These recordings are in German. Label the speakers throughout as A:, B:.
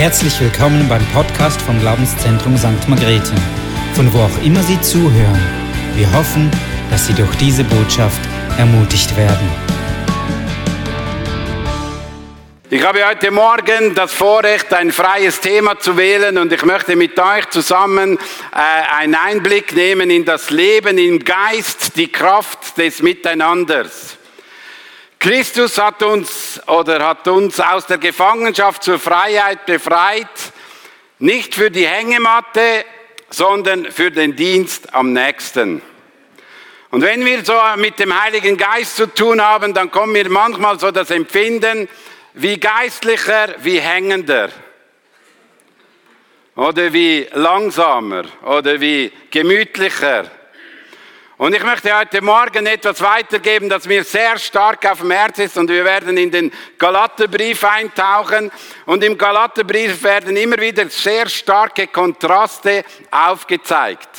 A: Herzlich willkommen beim Podcast vom Glaubenszentrum St. Margrethe, von wo auch immer Sie zuhören. Wir hoffen, dass Sie durch diese Botschaft ermutigt werden.
B: Ich habe heute Morgen das Vorrecht, ein freies Thema zu wählen und ich möchte mit euch zusammen äh, einen Einblick nehmen in das Leben im Geist, die Kraft des Miteinanders. Christus hat uns oder hat uns aus der Gefangenschaft zur Freiheit befreit, nicht für die Hängematte, sondern für den Dienst am nächsten. Und wenn wir so mit dem Heiligen Geist zu tun haben, dann kommt mir manchmal so das Empfinden, wie geistlicher, wie hängender. Oder wie langsamer oder wie gemütlicher. Und ich möchte heute Morgen etwas weitergeben, das mir sehr stark auf dem Herz ist. Und wir werden in den Galaterbrief eintauchen. Und im Galaterbrief werden immer wieder sehr starke Kontraste aufgezeigt.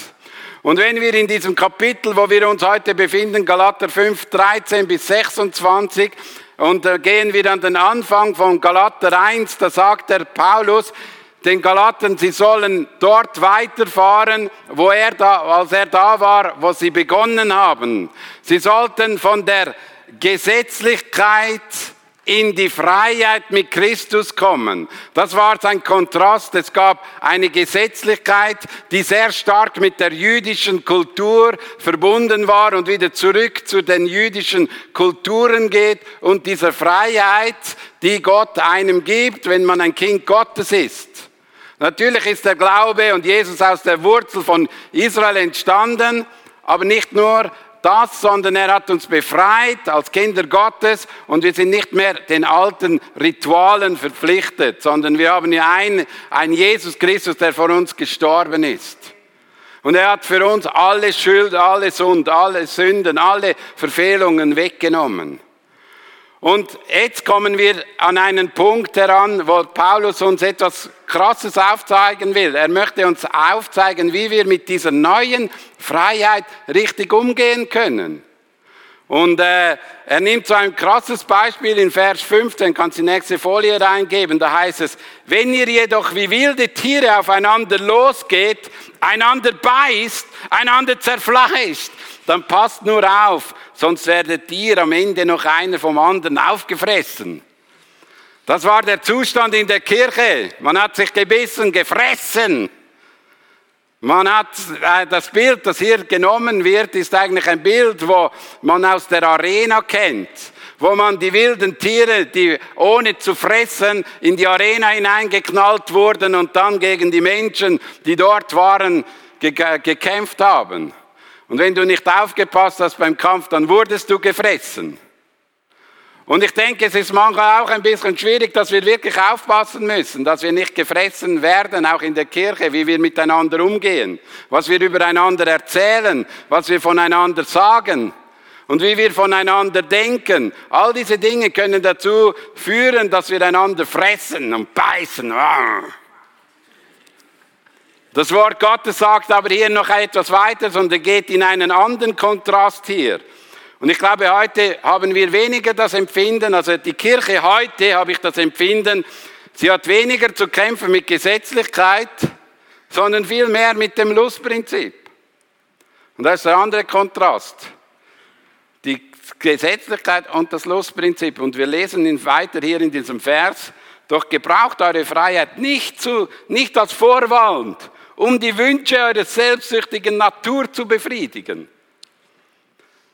B: Und wenn wir in diesem Kapitel, wo wir uns heute befinden, Galater 5, 13 bis 26, und da gehen wir an den Anfang von Galater 1, da sagt der Paulus den Galaten, sie sollen dort weiterfahren, wo er da, als er da war, wo sie begonnen haben. Sie sollten von der Gesetzlichkeit in die Freiheit mit Christus kommen. Das war sein Kontrast. Es gab eine Gesetzlichkeit, die sehr stark mit der jüdischen Kultur verbunden war und wieder zurück zu den jüdischen Kulturen geht und dieser Freiheit, die Gott einem gibt, wenn man ein Kind Gottes ist. Natürlich ist der Glaube und Jesus aus der Wurzel von Israel entstanden, aber nicht nur das, sondern er hat uns befreit als Kinder Gottes und wir sind nicht mehr den alten Ritualen verpflichtet, sondern wir haben ja einen, einen Jesus Christus, der vor uns gestorben ist. Und er hat für uns alle Schuld, alle Sund, alle Sünden, alle Verfehlungen weggenommen. Und jetzt kommen wir an einen Punkt heran, wo Paulus uns etwas Krasses aufzeigen will. Er möchte uns aufzeigen, wie wir mit dieser neuen Freiheit richtig umgehen können. Und äh, er nimmt so ein krasses Beispiel in Vers 15, kannst die nächste Folie reingeben, da heißt es, wenn ihr jedoch wie wilde Tiere aufeinander losgeht, einander beißt, einander zerfleischt, dann passt nur auf, sonst werdet ihr am Ende noch einer vom anderen aufgefressen. Das war der Zustand in der Kirche. Man hat sich gebissen, gefressen. Man hat äh, das Bild, das hier genommen wird, ist eigentlich ein Bild, wo man aus der Arena kennt, wo man die wilden Tiere, die ohne zu fressen in die Arena hineingeknallt wurden und dann gegen die Menschen, die dort waren, gekämpft haben. Und wenn du nicht aufgepasst hast beim Kampf, dann wurdest du gefressen. Und ich denke, es ist manchmal auch ein bisschen schwierig, dass wir wirklich aufpassen müssen, dass wir nicht gefressen werden, auch in der Kirche, wie wir miteinander umgehen, was wir übereinander erzählen, was wir voneinander sagen und wie wir voneinander denken. All diese Dinge können dazu führen, dass wir einander fressen und beißen. Ah. Das Wort Gottes sagt aber hier noch etwas weiter, sondern geht in einen anderen Kontrast hier. Und ich glaube, heute haben wir weniger das Empfinden, also die Kirche heute habe ich das Empfinden, sie hat weniger zu kämpfen mit Gesetzlichkeit, sondern viel mehr mit dem Lustprinzip. Und das ist der andere Kontrast. Die Gesetzlichkeit und das Lustprinzip. Und wir lesen weiter hier in diesem Vers, doch gebraucht eure Freiheit nicht, zu, nicht als Vorwand, um die Wünsche eurer selbstsüchtigen Natur zu befriedigen.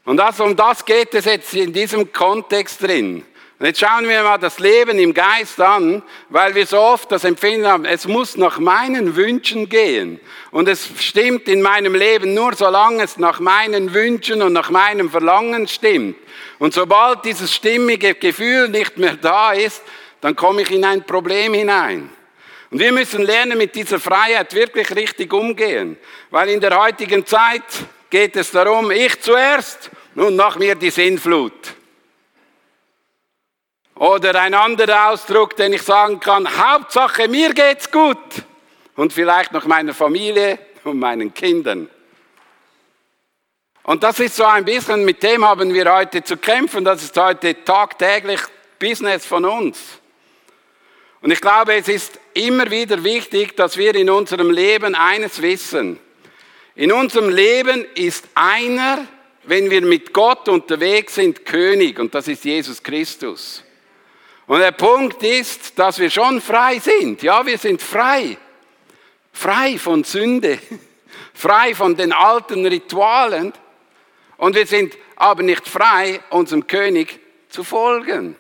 B: Und das, um das geht es jetzt in diesem Kontext drin. Und jetzt schauen wir mal das Leben im Geist an, weil wir so oft das Empfinden haben, es muss nach meinen Wünschen gehen. Und es stimmt in meinem Leben nur, solange es nach meinen Wünschen und nach meinem Verlangen stimmt. Und sobald dieses stimmige Gefühl nicht mehr da ist, dann komme ich in ein Problem hinein. Und wir müssen lernen, mit dieser Freiheit wirklich richtig umgehen. Weil in der heutigen Zeit geht es darum, ich zuerst und nach mir die Sinnflut. Oder ein anderer Ausdruck, den ich sagen kann, Hauptsache mir geht's gut. Und vielleicht noch meiner Familie und meinen Kindern. Und das ist so ein bisschen, mit dem haben wir heute zu kämpfen. Das ist heute tagtäglich Business von uns. Und ich glaube, es ist immer wieder wichtig, dass wir in unserem Leben eines wissen. In unserem Leben ist einer, wenn wir mit Gott unterwegs sind, König und das ist Jesus Christus. Und der Punkt ist, dass wir schon frei sind. Ja, wir sind frei. Frei von Sünde. Frei von den alten Ritualen. Und wir sind aber nicht frei, unserem König zu folgen.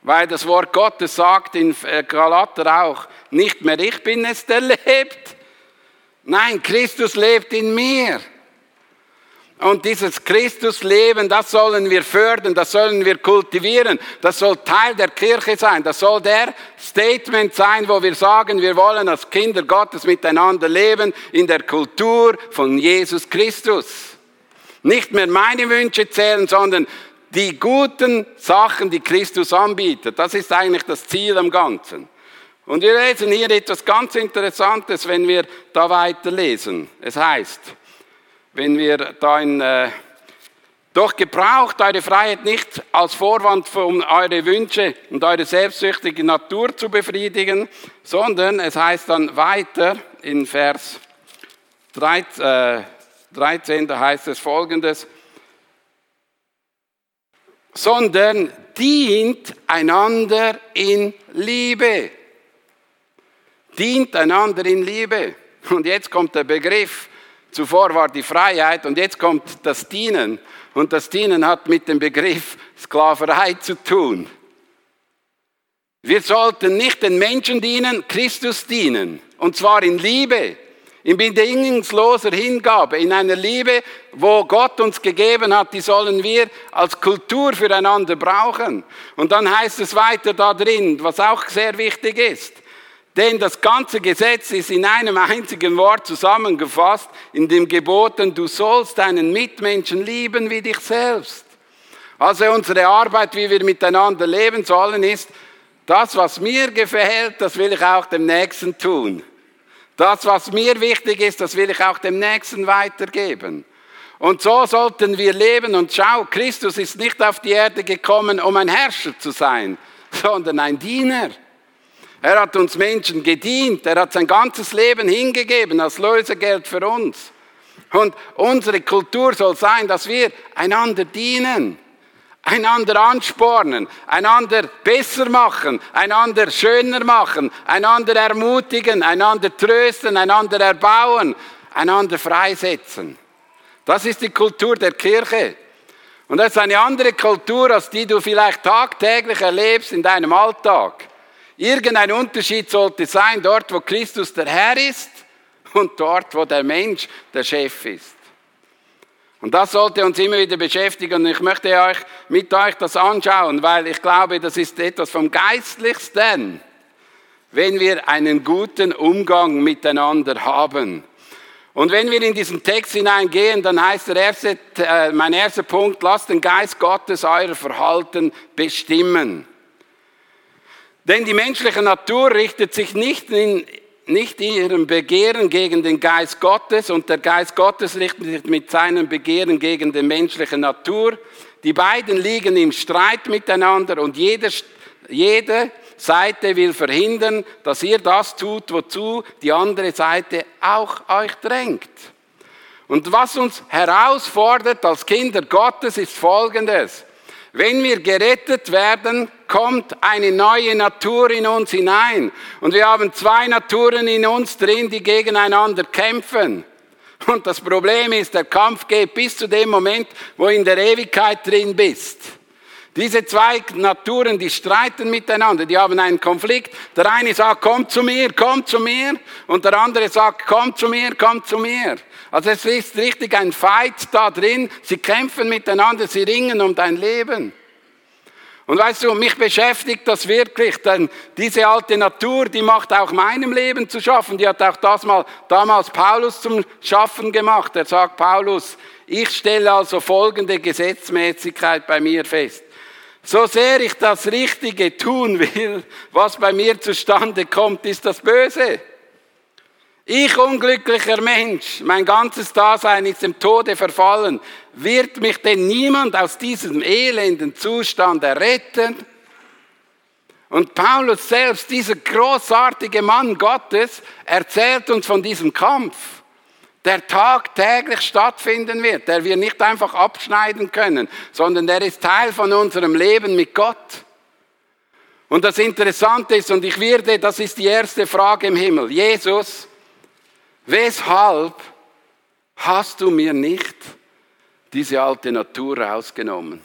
B: Weil das Wort Gottes sagt in Galater auch, nicht mehr ich bin es, der lebt. Nein, Christus lebt in mir. Und dieses Christusleben, das sollen wir fördern, das sollen wir kultivieren, das soll Teil der Kirche sein, das soll der Statement sein, wo wir sagen, wir wollen als Kinder Gottes miteinander leben in der Kultur von Jesus Christus. Nicht mehr meine Wünsche zählen, sondern die guten Sachen, die Christus anbietet. Das ist eigentlich das Ziel am Ganzen. Und wir lesen hier etwas ganz Interessantes, wenn wir da weiterlesen. Es heißt, wenn wir da in, äh, doch gebraucht eure Freiheit nicht als Vorwand, um eure Wünsche und eure selbstsüchtige Natur zu befriedigen, sondern es heißt dann weiter in Vers 13, äh, 13 da heißt es folgendes, sondern dient einander in Liebe. Dient einander in Liebe. Und jetzt kommt der Begriff, zuvor war die Freiheit und jetzt kommt das Dienen. Und das Dienen hat mit dem Begriff Sklaverei zu tun. Wir sollten nicht den Menschen dienen, Christus dienen. Und zwar in Liebe in bedingungsloser Hingabe, in einer Liebe, wo Gott uns gegeben hat, die sollen wir als Kultur füreinander brauchen. Und dann heißt es weiter da drin, was auch sehr wichtig ist. Denn das ganze Gesetz ist in einem einzigen Wort zusammengefasst, in dem Geboten, du sollst deinen Mitmenschen lieben wie dich selbst. Also unsere Arbeit, wie wir miteinander leben sollen, ist, das, was mir gefällt, das will ich auch dem Nächsten tun. Das, was mir wichtig ist, das will ich auch dem Nächsten weitergeben. Und so sollten wir leben. Und schau, Christus ist nicht auf die Erde gekommen, um ein Herrscher zu sein, sondern ein Diener. Er hat uns Menschen gedient. Er hat sein ganzes Leben hingegeben als Lösegeld für uns. Und unsere Kultur soll sein, dass wir einander dienen einander anspornen, einander besser machen, einander schöner machen, einander ermutigen, einander trösten, einander erbauen, einander freisetzen. Das ist die Kultur der Kirche. Und das ist eine andere Kultur, als die du vielleicht tagtäglich erlebst in deinem Alltag. Irgendein Unterschied sollte sein, dort wo Christus der Herr ist und dort wo der Mensch der Chef ist. Und das sollte uns immer wieder beschäftigen. Und ich möchte euch mit euch das anschauen, weil ich glaube, das ist etwas vom Geistlichsten, wenn wir einen guten Umgang miteinander haben. Und wenn wir in diesen Text hineingehen, dann heißt der erste, äh, mein erster Punkt, lasst den Geist Gottes euer Verhalten bestimmen. Denn die menschliche Natur richtet sich nicht in nicht ihrem Begehren gegen den Geist Gottes und der Geist Gottes richtet sich mit seinem Begehren gegen die menschliche Natur. Die beiden liegen im Streit miteinander und jede, jede Seite will verhindern, dass ihr das tut, wozu die andere Seite auch euch drängt. Und was uns herausfordert als Kinder Gottes ist Folgendes. Wenn wir gerettet werden, kommt eine neue Natur in uns hinein. Und wir haben zwei Naturen in uns drin, die gegeneinander kämpfen. Und das Problem ist, der Kampf geht bis zu dem Moment, wo in der Ewigkeit drin bist. Diese zwei Naturen, die streiten miteinander, die haben einen Konflikt. Der eine sagt, komm zu mir, komm zu mir. Und der andere sagt, komm zu mir, komm zu mir. Also es ist richtig ein Fight da drin. Sie kämpfen miteinander, sie ringen um dein Leben. Und weißt du, mich beschäftigt das wirklich, denn diese alte Natur, die macht auch meinem Leben zu schaffen. Die hat auch das mal damals Paulus zum Schaffen gemacht. Er sagt Paulus, ich stelle also folgende Gesetzmäßigkeit bei mir fest. So sehr ich das Richtige tun will, was bei mir zustande kommt, ist das Böse. Ich unglücklicher Mensch, mein ganzes Dasein ist dem Tode verfallen. Wird mich denn niemand aus diesem elenden Zustand erretten? Und Paulus selbst, dieser großartige Mann Gottes, erzählt uns von diesem Kampf, der tagtäglich stattfinden wird, der wir nicht einfach abschneiden können, sondern der ist Teil von unserem Leben mit Gott. Und das Interessante ist, und ich werde, das ist die erste Frage im Himmel, Jesus, weshalb hast du mir nicht diese alte Natur rausgenommen,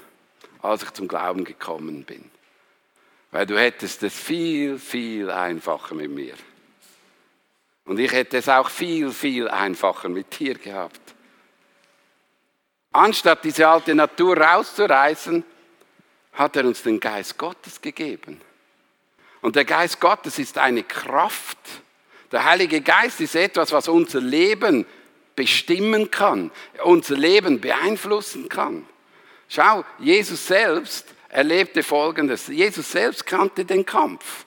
B: als ich zum Glauben gekommen bin? Weil du hättest es viel, viel einfacher mit mir. Und ich hätte es auch viel, viel einfacher mit dir gehabt. Anstatt diese alte Natur rauszureißen, hat er uns den Geist Gottes gegeben. Und der Geist Gottes ist eine Kraft. Der Heilige Geist ist etwas, was unser Leben bestimmen kann, unser Leben beeinflussen kann. Schau, Jesus selbst erlebte Folgendes. Jesus selbst kannte den Kampf.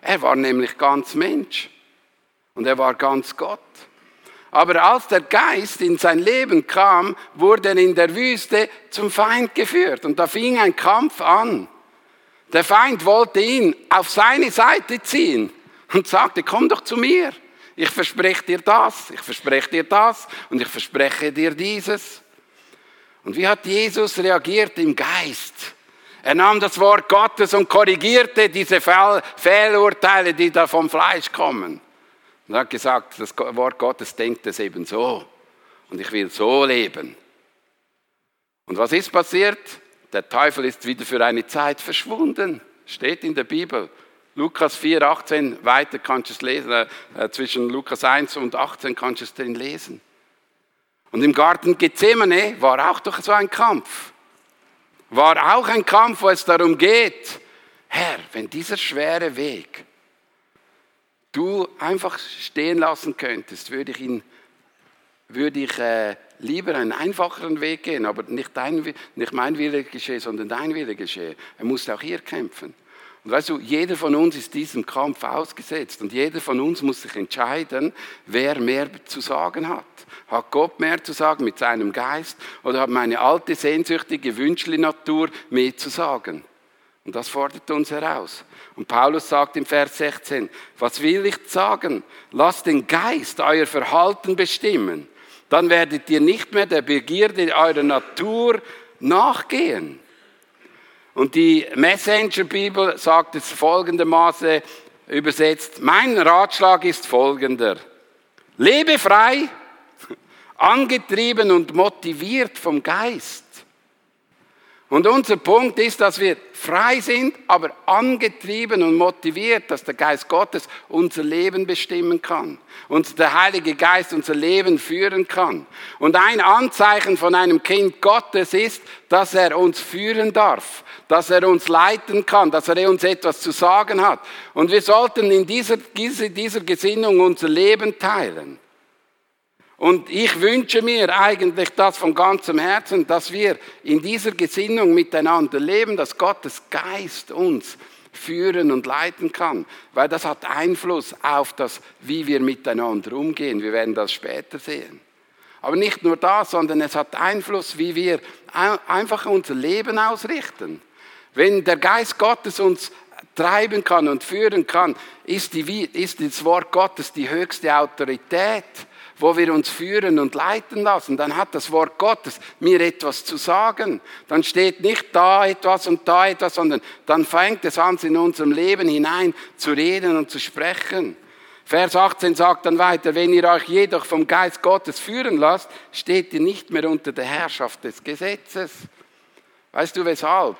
B: Er war nämlich ganz Mensch und er war ganz Gott. Aber als der Geist in sein Leben kam, wurde er in der Wüste zum Feind geführt und da fing ein Kampf an. Der Feind wollte ihn auf seine Seite ziehen und sagte, komm doch zu mir. Ich verspreche dir das, ich verspreche dir das und ich verspreche dir dieses. Und wie hat Jesus reagiert im Geist? Er nahm das Wort Gottes und korrigierte diese Fehlurteile, die da vom Fleisch kommen. Und hat gesagt, das Wort Gottes denkt es eben so. Und ich will so leben. Und was ist passiert? Der Teufel ist wieder für eine Zeit verschwunden. Steht in der Bibel. Lukas 4, 18, weiter kannst du es lesen. Äh, zwischen Lukas 1 und 18 kannst du es drin lesen. Und im Garten Gethsemane war auch doch so ein Kampf war auch ein Kampf, wo es darum geht, Herr, wenn dieser schwere Weg du einfach stehen lassen könntest, würde ich ihn, würde ich äh, lieber einen einfacheren Weg gehen, aber nicht, dein, nicht mein Wille geschehe, sondern dein Wille geschehe. Er musste auch hier kämpfen. Und weißt du, jeder von uns ist diesem Kampf ausgesetzt und jeder von uns muss sich entscheiden, wer mehr zu sagen hat. Hat Gott mehr zu sagen mit seinem Geist oder hat meine alte, sehnsüchtige Wünschli-Natur mehr zu sagen? Und das fordert uns heraus. Und Paulus sagt im Vers 16, was will ich sagen? Lasst den Geist euer Verhalten bestimmen. Dann werdet ihr nicht mehr der Begierde eurer Natur nachgehen. Und die Messenger-Bibel sagt es folgendermaßen übersetzt, mein Ratschlag ist folgender. Lebe frei, angetrieben und motiviert vom Geist. Und unser Punkt ist, dass wir frei sind, aber angetrieben und motiviert, dass der Geist Gottes unser Leben bestimmen kann. Und der Heilige Geist unser Leben führen kann. Und ein Anzeichen von einem Kind Gottes ist, dass er uns führen darf, dass er uns leiten kann, dass er uns etwas zu sagen hat. Und wir sollten in dieser, dieser Gesinnung unser Leben teilen. Und ich wünsche mir eigentlich das von ganzem Herzen, dass wir in dieser Gesinnung miteinander leben, dass Gottes Geist uns führen und leiten kann, weil das hat Einfluss auf das, wie wir miteinander umgehen. Wir werden das später sehen. Aber nicht nur das, sondern es hat Einfluss, wie wir einfach unser Leben ausrichten. Wenn der Geist Gottes uns treiben kann und führen kann, ist, die, ist das Wort Gottes die höchste Autorität wo wir uns führen und leiten lassen, dann hat das Wort Gottes mir etwas zu sagen. Dann steht nicht da etwas und da etwas, sondern dann fängt es an, in unserem Leben hinein zu reden und zu sprechen. Vers 18 sagt dann weiter, wenn ihr euch jedoch vom Geist Gottes führen lasst, steht ihr nicht mehr unter der Herrschaft des Gesetzes. Weißt du weshalb?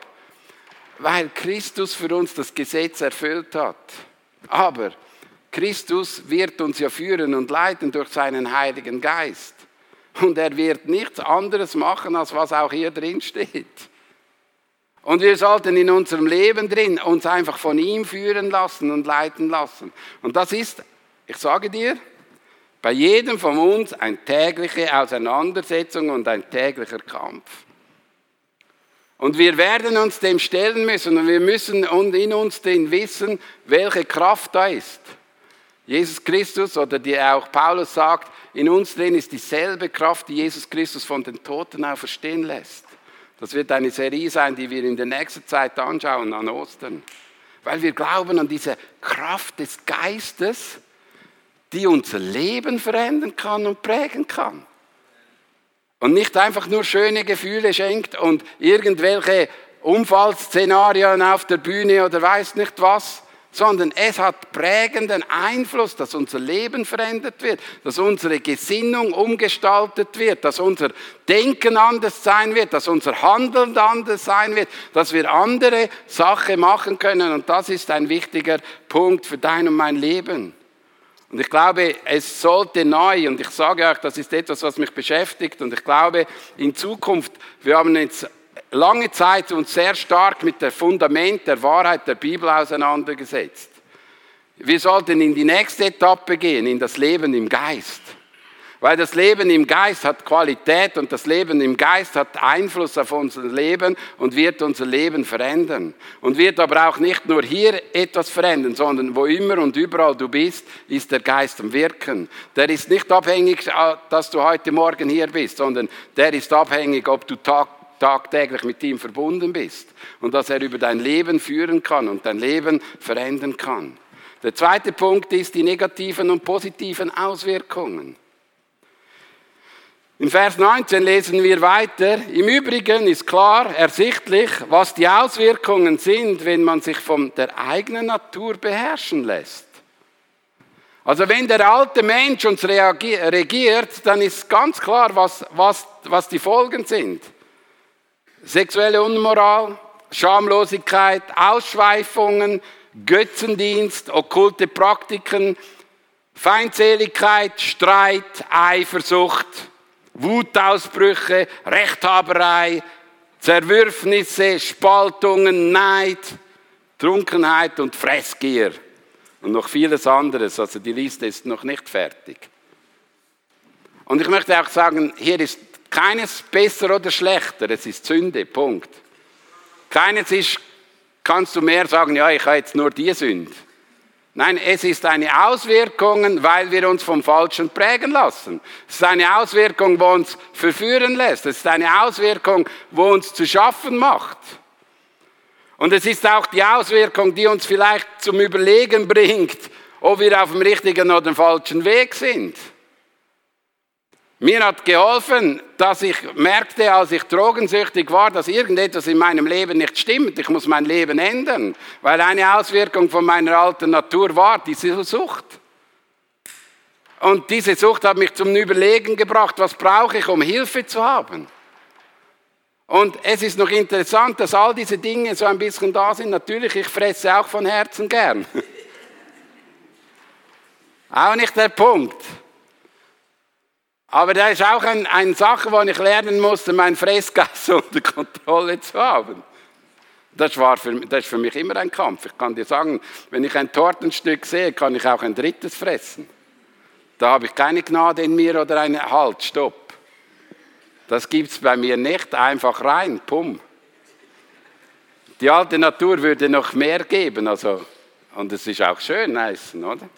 B: Weil Christus für uns das Gesetz erfüllt hat. Aber Christus wird uns ja führen und leiten durch seinen Heiligen Geist. Und er wird nichts anderes machen, als was auch hier drin steht. Und wir sollten in unserem Leben drin uns einfach von ihm führen lassen und leiten lassen. Und das ist, ich sage dir, bei jedem von uns eine tägliche Auseinandersetzung und ein täglicher Kampf. Und wir werden uns dem stellen müssen und wir müssen in uns den wissen, welche Kraft da ist. Jesus Christus oder die auch Paulus sagt, in uns drin ist dieselbe Kraft, die Jesus Christus von den Toten auferstehen lässt. Das wird eine Serie sein, die wir in der nächsten Zeit anschauen an Ostern. weil wir glauben an diese Kraft des Geistes, die unser Leben verändern kann und prägen kann. Und nicht einfach nur schöne Gefühle schenkt und irgendwelche Unfallszenarien auf der Bühne oder weiß nicht was, sondern es hat prägenden Einfluss, dass unser Leben verändert wird, dass unsere Gesinnung umgestaltet wird, dass unser Denken anders sein wird, dass unser Handeln anders sein wird, dass wir andere Sachen machen können. Und das ist ein wichtiger Punkt für dein und mein Leben. Und ich glaube, es sollte neu, und ich sage euch, das ist etwas, was mich beschäftigt, und ich glaube, in Zukunft, wir haben jetzt lange Zeit uns sehr stark mit dem Fundament der Wahrheit der Bibel auseinandergesetzt. Wir sollten in die nächste Etappe gehen, in das Leben im Geist. Weil das Leben im Geist hat Qualität und das Leben im Geist hat Einfluss auf unser Leben und wird unser Leben verändern. Und wird aber auch nicht nur hier etwas verändern, sondern wo immer und überall du bist, ist der Geist am Wirken. Der ist nicht abhängig, äh, dass du heute Morgen hier bist, sondern der ist abhängig, ob du Tag tagtäglich mit ihm verbunden bist und dass er über dein Leben führen kann und dein Leben verändern kann. Der zweite Punkt ist die negativen und positiven Auswirkungen. In Vers 19 lesen wir weiter, im Übrigen ist klar ersichtlich, was die Auswirkungen sind, wenn man sich von der eigenen Natur beherrschen lässt. Also wenn der alte Mensch uns regiert, dann ist ganz klar, was, was, was die Folgen sind. Sexuelle Unmoral, Schamlosigkeit, Ausschweifungen, Götzendienst, okkulte Praktiken, Feindseligkeit, Streit, Eifersucht, Wutausbrüche, Rechthaberei, Zerwürfnisse, Spaltungen, Neid, Trunkenheit und Fressgier und noch vieles anderes. Also die Liste ist noch nicht fertig. Und ich möchte auch sagen, hier ist keines besser oder schlechter, es ist Sünde, Punkt. Keines ist, kannst du mehr sagen, ja, ich habe jetzt nur die Sünde. Nein, es ist eine Auswirkung, weil wir uns vom Falschen prägen lassen. Es ist eine Auswirkung, wo uns verführen lässt. Es ist eine Auswirkung, wo uns zu schaffen macht. Und es ist auch die Auswirkung, die uns vielleicht zum Überlegen bringt, ob wir auf dem richtigen oder dem falschen Weg sind. Mir hat geholfen, dass ich merkte, als ich drogensüchtig war, dass irgendetwas in meinem Leben nicht stimmt. Ich muss mein Leben ändern, weil eine Auswirkung von meiner alten Natur war diese Sucht. Und diese Sucht hat mich zum Überlegen gebracht, was brauche ich, um Hilfe zu haben. Und es ist noch interessant, dass all diese Dinge so ein bisschen da sind. Natürlich, ich fresse auch von Herzen gern. auch nicht der Punkt. Aber da ist auch eine ein Sache, wo ich lernen musste, mein Fressgas unter Kontrolle zu haben. Das, war für, das ist für mich immer ein Kampf. Ich kann dir sagen, wenn ich ein Tortenstück sehe, kann ich auch ein drittes fressen. Da habe ich keine Gnade in mir oder einen Halt, stopp. Das gibt es bei mir nicht, einfach rein, pum. Die alte Natur würde noch mehr geben, also, und es ist auch schön, essen, oder?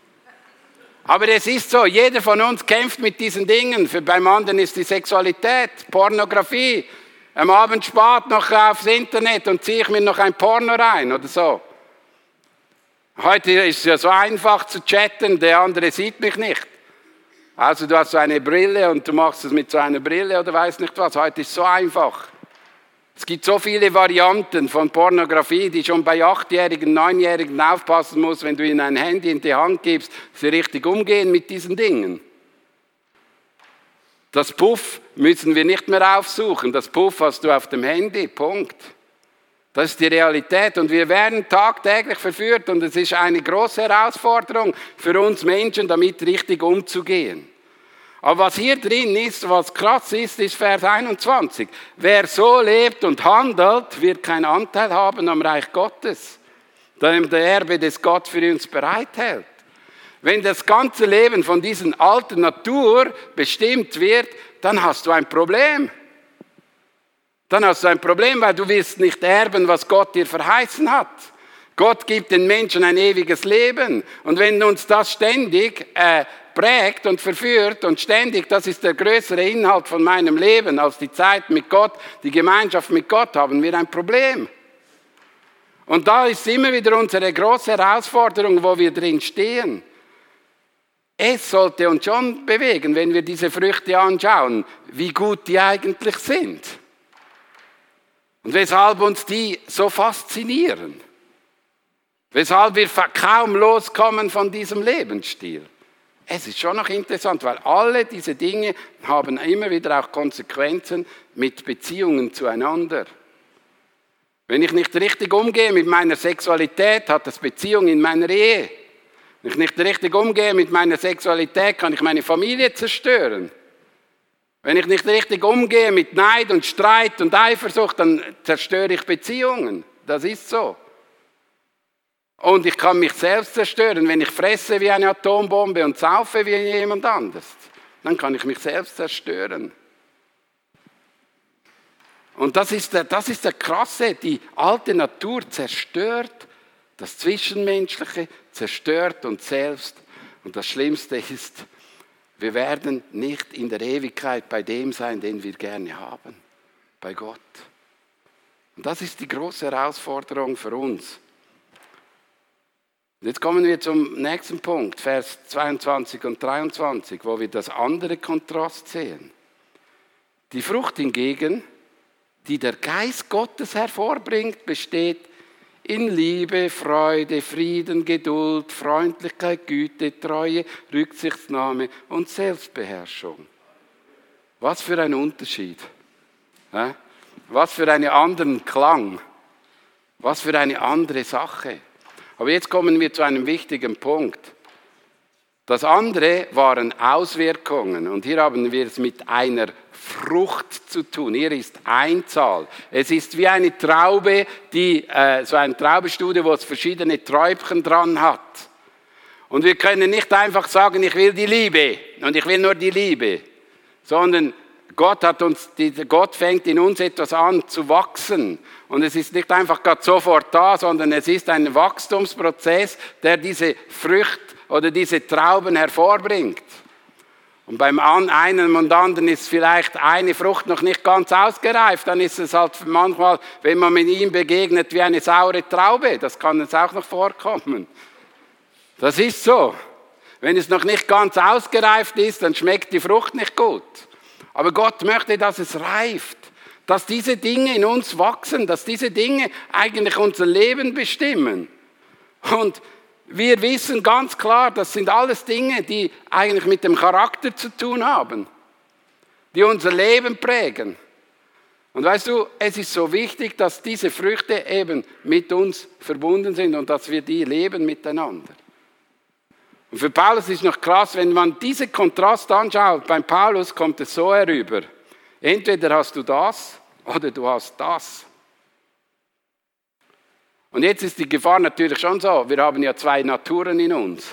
B: Aber es ist so, jeder von uns kämpft mit diesen Dingen. Für beim anderen ist die Sexualität, Pornografie. Am Abend spart noch aufs Internet und ziehe ich mir noch ein Porno rein oder so. Heute ist es ja so einfach zu chatten, der andere sieht mich nicht. Also du hast so eine Brille und du machst es mit so einer Brille oder weiß nicht was. Heute ist es so einfach. Es gibt so viele Varianten von Pornografie, die schon bei Achtjährigen, Neunjährigen aufpassen muss, wenn du ihnen ein Handy in die Hand gibst, sie richtig umgehen mit diesen Dingen. Das Puff müssen wir nicht mehr aufsuchen. Das Puff hast du auf dem Handy. Punkt. Das ist die Realität und wir werden tagtäglich verführt und es ist eine große Herausforderung für uns Menschen, damit richtig umzugehen. Aber was hier drin ist, was krass ist, ist Vers 21. Wer so lebt und handelt, wird keinen Anteil haben am Reich Gottes, dem der Erbe des Gott für uns bereithält. Wenn das ganze Leben von dieser alten Natur bestimmt wird, dann hast du ein Problem. Dann hast du ein Problem, weil du wirst nicht erben, was Gott dir verheißen hat. Gott gibt den Menschen ein ewiges Leben. Und wenn uns das ständig äh, prägt und verführt und ständig, das ist der größere Inhalt von meinem Leben als die Zeit mit Gott, die Gemeinschaft mit Gott, haben wir ein Problem. Und da ist immer wieder unsere große Herausforderung, wo wir drin stehen. Es sollte uns schon bewegen, wenn wir diese Früchte anschauen, wie gut die eigentlich sind. Und weshalb uns die so faszinieren. Weshalb wir kaum loskommen von diesem Lebensstil. Es ist schon noch interessant, weil alle diese Dinge haben immer wieder auch Konsequenzen mit Beziehungen zueinander. Wenn ich nicht richtig umgehe mit meiner Sexualität, hat das Beziehung in meiner Ehe. Wenn ich nicht richtig umgehe mit meiner Sexualität, kann ich meine Familie zerstören. Wenn ich nicht richtig umgehe mit Neid und Streit und Eifersucht, dann zerstöre ich Beziehungen. Das ist so. Und ich kann mich selbst zerstören, wenn ich fresse wie eine Atombombe und saufe wie jemand anderes. Dann kann ich mich selbst zerstören. Und das ist der, das ist der Krasse, die alte Natur zerstört, das Zwischenmenschliche zerstört uns selbst. Und das Schlimmste ist, wir werden nicht in der Ewigkeit bei dem sein, den wir gerne haben, bei Gott. Und das ist die große Herausforderung für uns. Und jetzt kommen wir zum nächsten Punkt, Vers 22 und 23, wo wir das andere Kontrast sehen. Die Frucht hingegen, die der Geist Gottes hervorbringt, besteht in Liebe, Freude, Frieden, Geduld, Freundlichkeit, Güte, Treue, Rücksichtsnahme und Selbstbeherrschung. Was für ein Unterschied. Was für einen anderen Klang. Was für eine andere Sache. Aber jetzt kommen wir zu einem wichtigen Punkt. Das andere waren Auswirkungen und hier haben wir es mit einer Frucht zu tun. Hier ist Einzahl. Es ist wie eine Traube, die, äh, so eine Traubestudie, wo es verschiedene Träubchen dran hat. Und wir können nicht einfach sagen, ich will die Liebe und ich will nur die Liebe, sondern Gott hat uns, Gott fängt in uns etwas an zu wachsen. Und es ist nicht einfach gerade sofort da, sondern es ist ein Wachstumsprozess, der diese Frucht oder diese Trauben hervorbringt. Und beim einen und anderen ist vielleicht eine Frucht noch nicht ganz ausgereift, dann ist es halt manchmal, wenn man mit ihm begegnet, wie eine saure Traube. Das kann uns auch noch vorkommen. Das ist so. Wenn es noch nicht ganz ausgereift ist, dann schmeckt die Frucht nicht gut. Aber Gott möchte, dass es reift, dass diese Dinge in uns wachsen, dass diese Dinge eigentlich unser Leben bestimmen. Und wir wissen ganz klar, das sind alles Dinge, die eigentlich mit dem Charakter zu tun haben, die unser Leben prägen. Und weißt du, es ist so wichtig, dass diese Früchte eben mit uns verbunden sind und dass wir die leben miteinander. Und für Paulus ist noch krass, wenn man diesen Kontrast anschaut, beim Paulus kommt es so herüber. Entweder hast du das oder du hast das. Und jetzt ist die Gefahr natürlich schon so, wir haben ja zwei Naturen in uns.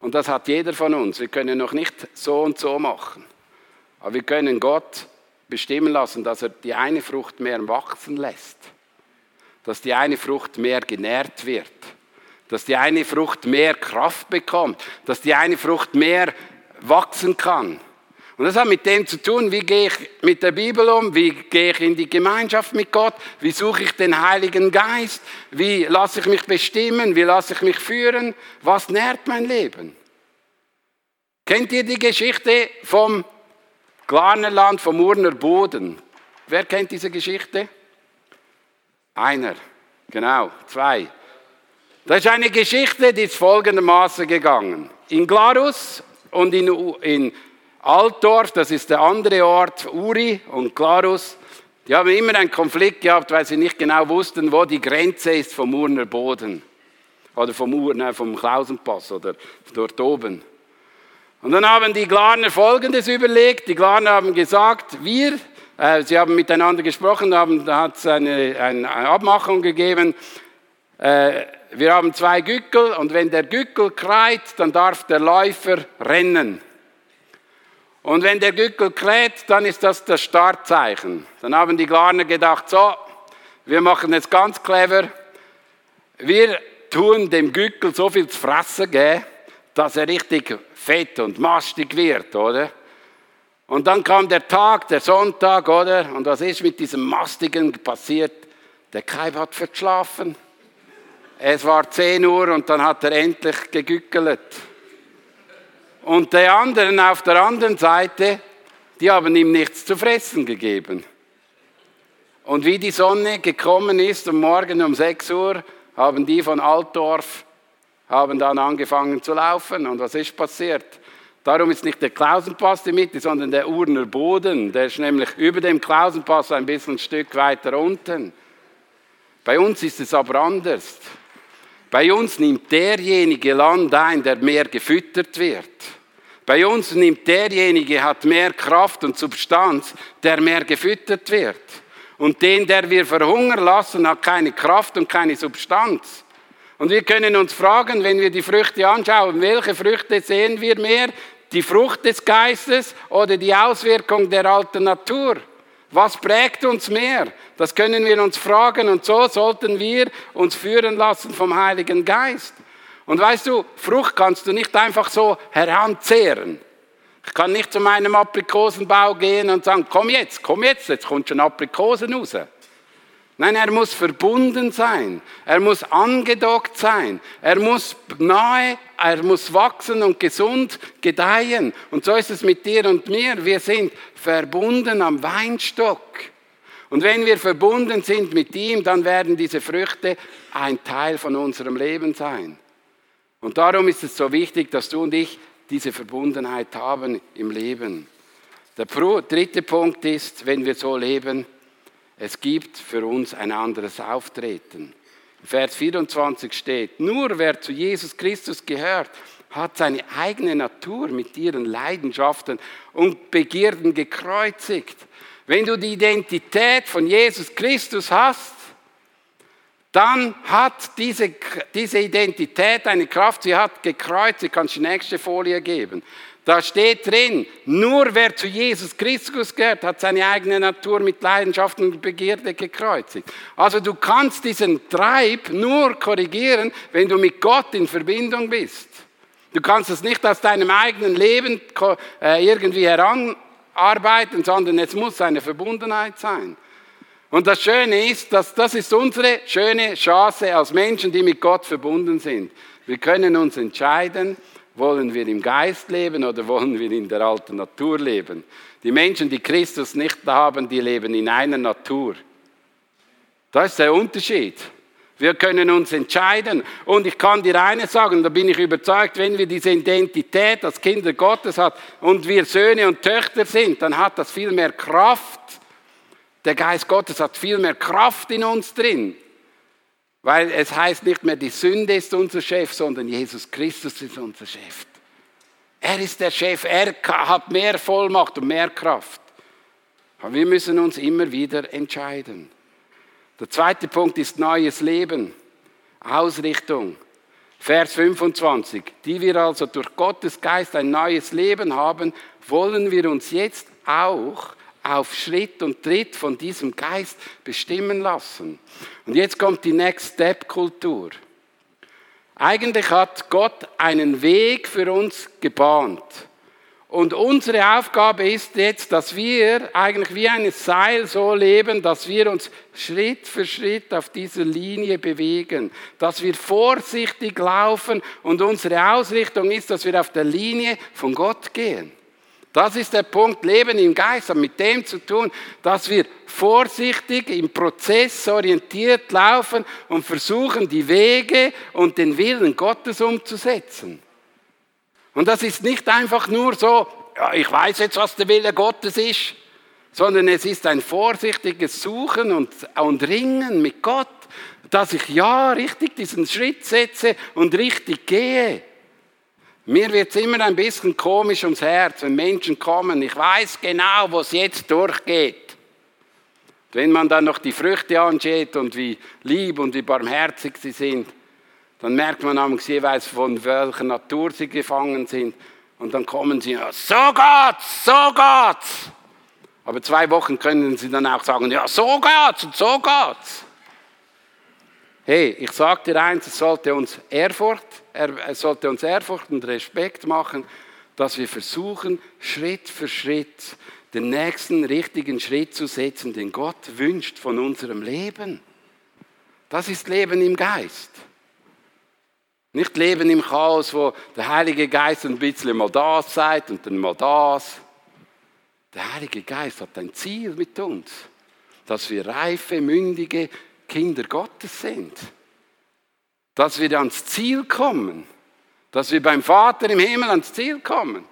B: Und das hat jeder von uns. Wir können noch nicht so und so machen. Aber wir können Gott bestimmen lassen, dass er die eine Frucht mehr wachsen lässt. Dass die eine Frucht mehr genährt wird. Dass die eine Frucht mehr Kraft bekommt. Dass die eine Frucht mehr wachsen kann. Und das hat mit dem zu tun, wie gehe ich mit der Bibel um, wie gehe ich in die Gemeinschaft mit Gott, wie suche ich den Heiligen Geist, wie lasse ich mich bestimmen, wie lasse ich mich führen, was nährt mein Leben. Kennt ihr die Geschichte vom Glarnerland, vom Urner Boden? Wer kennt diese Geschichte? Einer, genau, zwei. Das ist eine Geschichte, die ist folgendermaßen gegangen. In Glarus und in, in Altdorf, das ist der andere Ort, Uri und Klarus, die haben immer einen Konflikt gehabt, weil sie nicht genau wussten, wo die Grenze ist vom Urner Boden. Oder vom, Ur, nein, vom Klausenpass oder dort oben. Und dann haben die Glarner Folgendes überlegt. Die Glarner haben gesagt, wir, äh, sie haben miteinander gesprochen, haben, da hat es eine, eine, Abmachung gegeben, äh, wir haben zwei Gückel und wenn der Gückel kreit, dann darf der Läufer rennen. Und wenn der Gückel kräht, dann ist das das Startzeichen. Dann haben die Glarner gedacht, so, wir machen es ganz clever. Wir tun dem Gückel so viel zu fressen, gell, dass er richtig fett und mastig wird, oder? Und dann kam der Tag, der Sonntag, oder? Und was ist mit diesem Mastigen passiert? Der Kalb hat verschlafen. Es war 10 Uhr und dann hat er endlich gegückelt. Und die anderen auf der anderen Seite, die haben ihm nichts zu fressen gegeben. Und wie die Sonne gekommen ist, am Morgen um 6 Uhr, haben die von Altdorf haben dann angefangen zu laufen. Und was ist passiert? Darum ist nicht der Klausenpass die Mitte, sondern der Urner Boden. Der ist nämlich über dem Klausenpass ein bisschen ein Stück weiter unten. Bei uns ist es aber anders. Bei uns nimmt derjenige Land ein, der mehr gefüttert wird. Bei uns nimmt derjenige, hat mehr Kraft und Substanz, der mehr gefüttert wird. Und den, der wir verhungern lassen, hat keine Kraft und keine Substanz. Und wir können uns fragen, wenn wir die Früchte anschauen, welche Früchte sehen wir mehr? Die Frucht des Geistes oder die Auswirkung der alten Natur? Was prägt uns mehr? Das können wir uns fragen und so sollten wir uns führen lassen vom Heiligen Geist. Und weißt du, Frucht kannst du nicht einfach so heranzehren. Ich kann nicht zu meinem Aprikosenbau gehen und sagen, komm jetzt, komm jetzt, jetzt kommt schon Aprikosen raus. Nein, er muss verbunden sein. Er muss angedockt sein. Er muss nahe, er muss wachsen und gesund gedeihen. Und so ist es mit dir und mir. Wir sind verbunden am Weinstock. Und wenn wir verbunden sind mit ihm, dann werden diese Früchte ein Teil von unserem Leben sein. Und darum ist es so wichtig, dass du und ich diese Verbundenheit haben im Leben. Der dritte Punkt ist, wenn wir so leben, es gibt für uns ein anderes Auftreten. Vers 24 steht, nur wer zu Jesus Christus gehört, hat seine eigene Natur mit ihren Leidenschaften und Begierden gekreuzigt. Wenn du die Identität von Jesus Christus hast, dann hat diese, diese Identität eine Kraft, sie hat gekreuzigt. Kannst die nächste Folie geben. Da steht drin, nur wer zu Jesus Christus gehört, hat seine eigene Natur mit Leidenschaft und Begierde gekreuzigt. Also du kannst diesen Treib nur korrigieren, wenn du mit Gott in Verbindung bist. Du kannst es nicht aus deinem eigenen Leben äh, irgendwie heranarbeiten, sondern es muss eine Verbundenheit sein. Und das Schöne ist, dass das ist unsere schöne Chance als Menschen, die mit Gott verbunden sind. Wir können uns entscheiden, wollen wir im Geist leben oder wollen wir in der alten Natur leben? Die Menschen, die Christus nicht haben, die leben in einer Natur. Das ist der Unterschied. Wir können uns entscheiden. Und ich kann dir eines sagen, da bin ich überzeugt, wenn wir diese Identität als Kinder Gottes hat und wir Söhne und Töchter sind, dann hat das viel mehr Kraft. Der Geist Gottes hat viel mehr Kraft in uns drin. Weil es heißt nicht mehr, die Sünde ist unser Chef, sondern Jesus Christus ist unser Chef. Er ist der Chef, er hat mehr Vollmacht und mehr Kraft. Aber wir müssen uns immer wieder entscheiden. Der zweite Punkt ist neues Leben, Ausrichtung. Vers 25. Die wir also durch Gottes Geist ein neues Leben haben, wollen wir uns jetzt auch auf Schritt und Tritt von diesem Geist bestimmen lassen. Und jetzt kommt die Next Step Kultur. Eigentlich hat Gott einen Weg für uns gebahnt. Und unsere Aufgabe ist jetzt, dass wir eigentlich wie ein Seil so leben, dass wir uns Schritt für Schritt auf dieser Linie bewegen, dass wir vorsichtig laufen und unsere Ausrichtung ist, dass wir auf der Linie von Gott gehen. Das ist der Punkt, Leben im Geist hat mit dem zu tun, dass wir vorsichtig im Prozess orientiert laufen und versuchen, die Wege und den Willen Gottes umzusetzen. Und das ist nicht einfach nur so, ja, ich weiß jetzt, was der Wille Gottes ist, sondern es ist ein vorsichtiges Suchen und, und Ringen mit Gott, dass ich ja richtig diesen Schritt setze und richtig gehe. Mir wird es immer ein bisschen komisch ums Herz, wenn Menschen kommen. Ich weiß genau, wo es jetzt durchgeht. Wenn man dann noch die Früchte anschaut und wie lieb und wie barmherzig sie sind, dann merkt man am jeweils von welcher Natur sie gefangen sind. Und dann kommen sie, so geht's, so geht's. Aber zwei Wochen können sie dann auch sagen, ja, so geht's und so geht's. Hey, ich sage dir eins, es sollte uns Ehrfurcht, es sollte uns Ehrfurcht und Respekt machen, dass wir versuchen, Schritt für Schritt den nächsten richtigen Schritt zu setzen, den Gott wünscht von unserem Leben. Das ist Leben im Geist. Nicht leben im Chaos, wo der Heilige Geist ein bisschen mal das sagt und dann mal das. Der Heilige Geist hat ein Ziel mit uns, dass wir reife, mündige Kinder Gottes sind. Dass wir ans Ziel kommen. Dass wir beim Vater im Himmel ans Ziel kommen.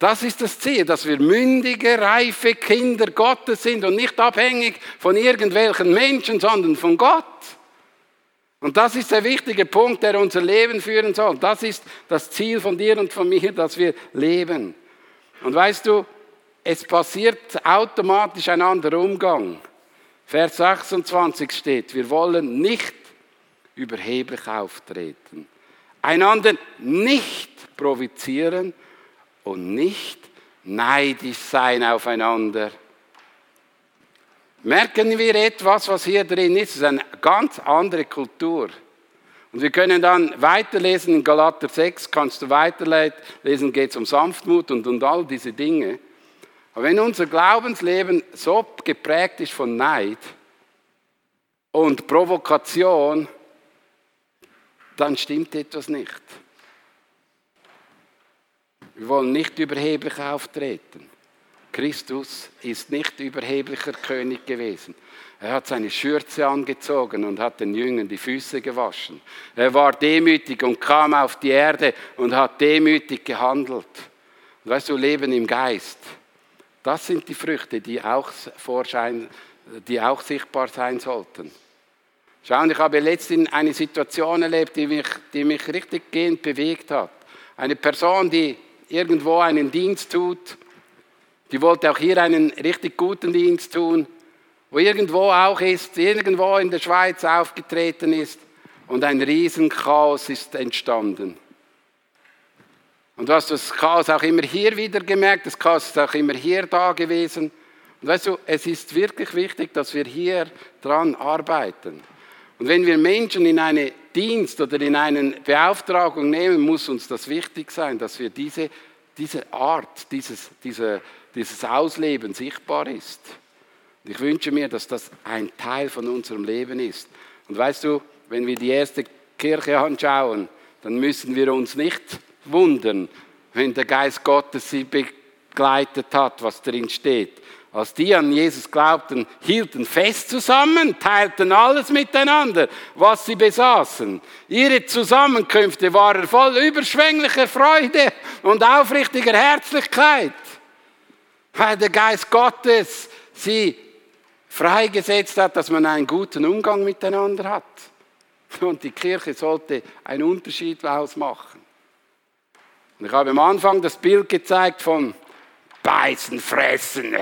B: Das ist das Ziel, dass wir mündige, reife Kinder Gottes sind und nicht abhängig von irgendwelchen Menschen, sondern von Gott. Und das ist der wichtige Punkt, der unser Leben führen soll. Das ist das Ziel von dir und von mir, dass wir leben. Und weißt du, es passiert automatisch ein anderer Umgang. Vers 26 steht, wir wollen nicht überheblich auftreten, einander nicht provozieren und nicht neidisch sein aufeinander. Merken wir etwas, was hier drin ist? Es ist eine ganz andere Kultur. Und wir können dann weiterlesen in Galater 6, kannst du weiterlesen, geht es um Sanftmut und, und all diese Dinge. Aber wenn unser Glaubensleben so geprägt ist von Neid und Provokation, dann stimmt etwas nicht. Wir wollen nicht überheblich auftreten. Christus ist nicht überheblicher König gewesen. Er hat seine Schürze angezogen und hat den Jüngern die Füße gewaschen. Er war demütig und kam auf die Erde und hat demütig gehandelt. Weißt du, Leben im Geist, das sind die Früchte, die auch, vorschein, die auch sichtbar sein sollten. Schau, ich habe letztens eine Situation erlebt, die mich, die mich richtig gehend bewegt hat. Eine Person, die irgendwo einen Dienst tut die wollte auch hier einen richtig guten Dienst tun, wo irgendwo auch ist, irgendwo in der Schweiz aufgetreten ist und ein Riesenchaos ist entstanden. Und du hast das Chaos auch immer hier wieder gemerkt, das Chaos ist auch immer hier da gewesen. Und weißt du, es ist wirklich wichtig, dass wir hier dran arbeiten. Und wenn wir Menschen in eine Dienst oder in eine Beauftragung nehmen, muss uns das wichtig sein, dass wir diese, diese Art, dieses, diese, dieses Ausleben sichtbar ist. Und ich wünsche mir, dass das ein Teil von unserem Leben ist. Und weißt du, wenn wir die erste Kirche anschauen, dann müssen wir uns nicht wundern, wenn der Geist Gottes sie begleitet hat, was darin steht. Als die an Jesus glaubten, hielten fest zusammen, teilten alles miteinander, was sie besaßen. Ihre Zusammenkünfte waren voll überschwänglicher Freude und aufrichtiger Herzlichkeit weil der Geist Gottes sie freigesetzt hat, dass man einen guten Umgang miteinander hat. Und die Kirche sollte einen Unterschied ausmachen. Und ich habe am Anfang das Bild gezeigt von Beißen, Fressen.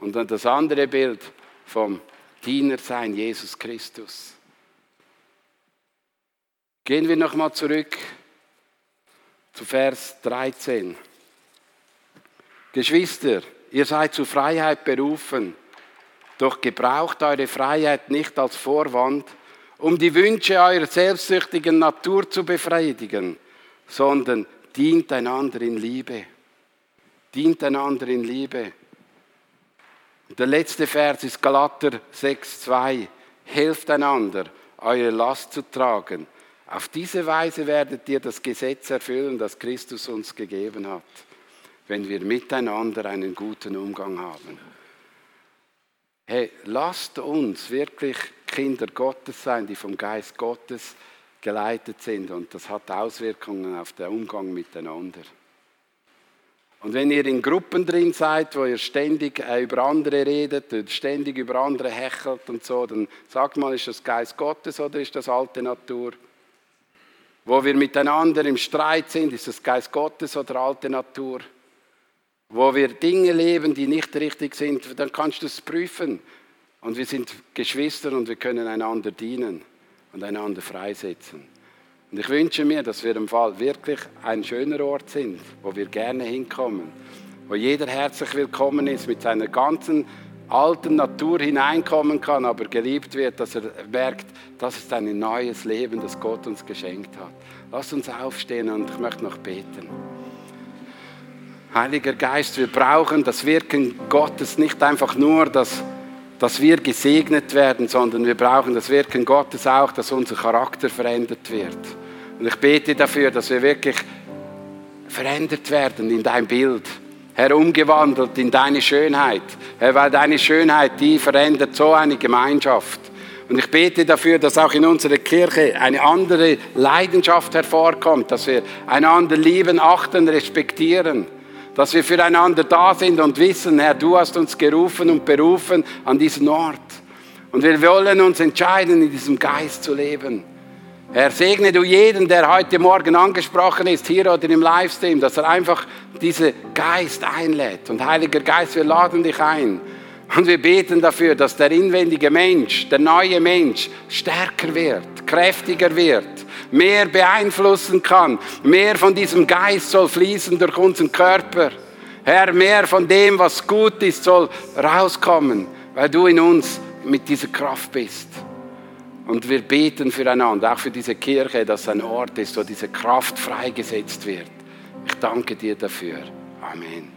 B: Und dann das andere Bild vom Dienersein Jesus Christus. Gehen wir nochmal zurück zu Vers 13. Geschwister, ihr seid zu Freiheit berufen, doch gebraucht eure Freiheit nicht als Vorwand, um die Wünsche eurer selbstsüchtigen Natur zu befriedigen, sondern dient einander in Liebe. Dient einander in Liebe. Der letzte Vers ist Galater 6,2. Helft einander, eure Last zu tragen. Auf diese Weise werdet ihr das Gesetz erfüllen, das Christus uns gegeben hat wenn wir miteinander einen guten Umgang haben. Hey, lasst uns wirklich Kinder Gottes sein, die vom Geist Gottes geleitet sind. Und das hat Auswirkungen auf den Umgang miteinander. Und wenn ihr in Gruppen drin seid, wo ihr ständig äh, über andere redet, ständig über andere hechelt und so, dann sagt mal, ist das Geist Gottes oder ist das alte Natur? Wo wir miteinander im Streit sind, ist das Geist Gottes oder alte Natur? wo wir Dinge leben, die nicht richtig sind, dann kannst du es prüfen. Und wir sind Geschwister und wir können einander dienen und einander freisetzen. Und ich wünsche mir, dass wir im Fall wirklich ein schöner Ort sind, wo wir gerne hinkommen, wo jeder herzlich willkommen ist, mit seiner ganzen alten Natur hineinkommen kann, aber geliebt wird, dass er merkt, das ist ein neues Leben, das Gott uns geschenkt hat. Lass uns aufstehen und ich möchte noch beten. Heiliger Geist, wir brauchen das Wirken Gottes nicht einfach nur, dass, dass wir gesegnet werden, sondern wir brauchen das Wirken Gottes auch, dass unser Charakter verändert wird. Und ich bete dafür, dass wir wirklich verändert werden in dein Bild. Herr, umgewandelt in deine Schönheit. Herr, weil deine Schönheit, die verändert so eine Gemeinschaft. Und ich bete dafür, dass auch in unserer Kirche eine andere Leidenschaft hervorkommt, dass wir einander lieben, achten, respektieren, dass wir füreinander da sind und wissen, Herr, du hast uns gerufen und berufen an diesen Ort. Und wir wollen uns entscheiden, in diesem Geist zu leben. Herr, segne du jeden, der heute Morgen angesprochen ist, hier oder im Livestream, dass er einfach diesen Geist einlädt. Und Heiliger Geist, wir laden dich ein. Und wir beten dafür, dass der inwendige Mensch, der neue Mensch, stärker wird, kräftiger wird, mehr beeinflussen kann. Mehr von diesem Geist soll fließen durch unseren Körper. Herr, mehr von dem, was gut ist, soll rauskommen, weil du in uns mit dieser Kraft bist. Und wir beten füreinander, auch für diese Kirche, dass ein Ort ist, wo diese Kraft freigesetzt wird. Ich danke dir dafür. Amen.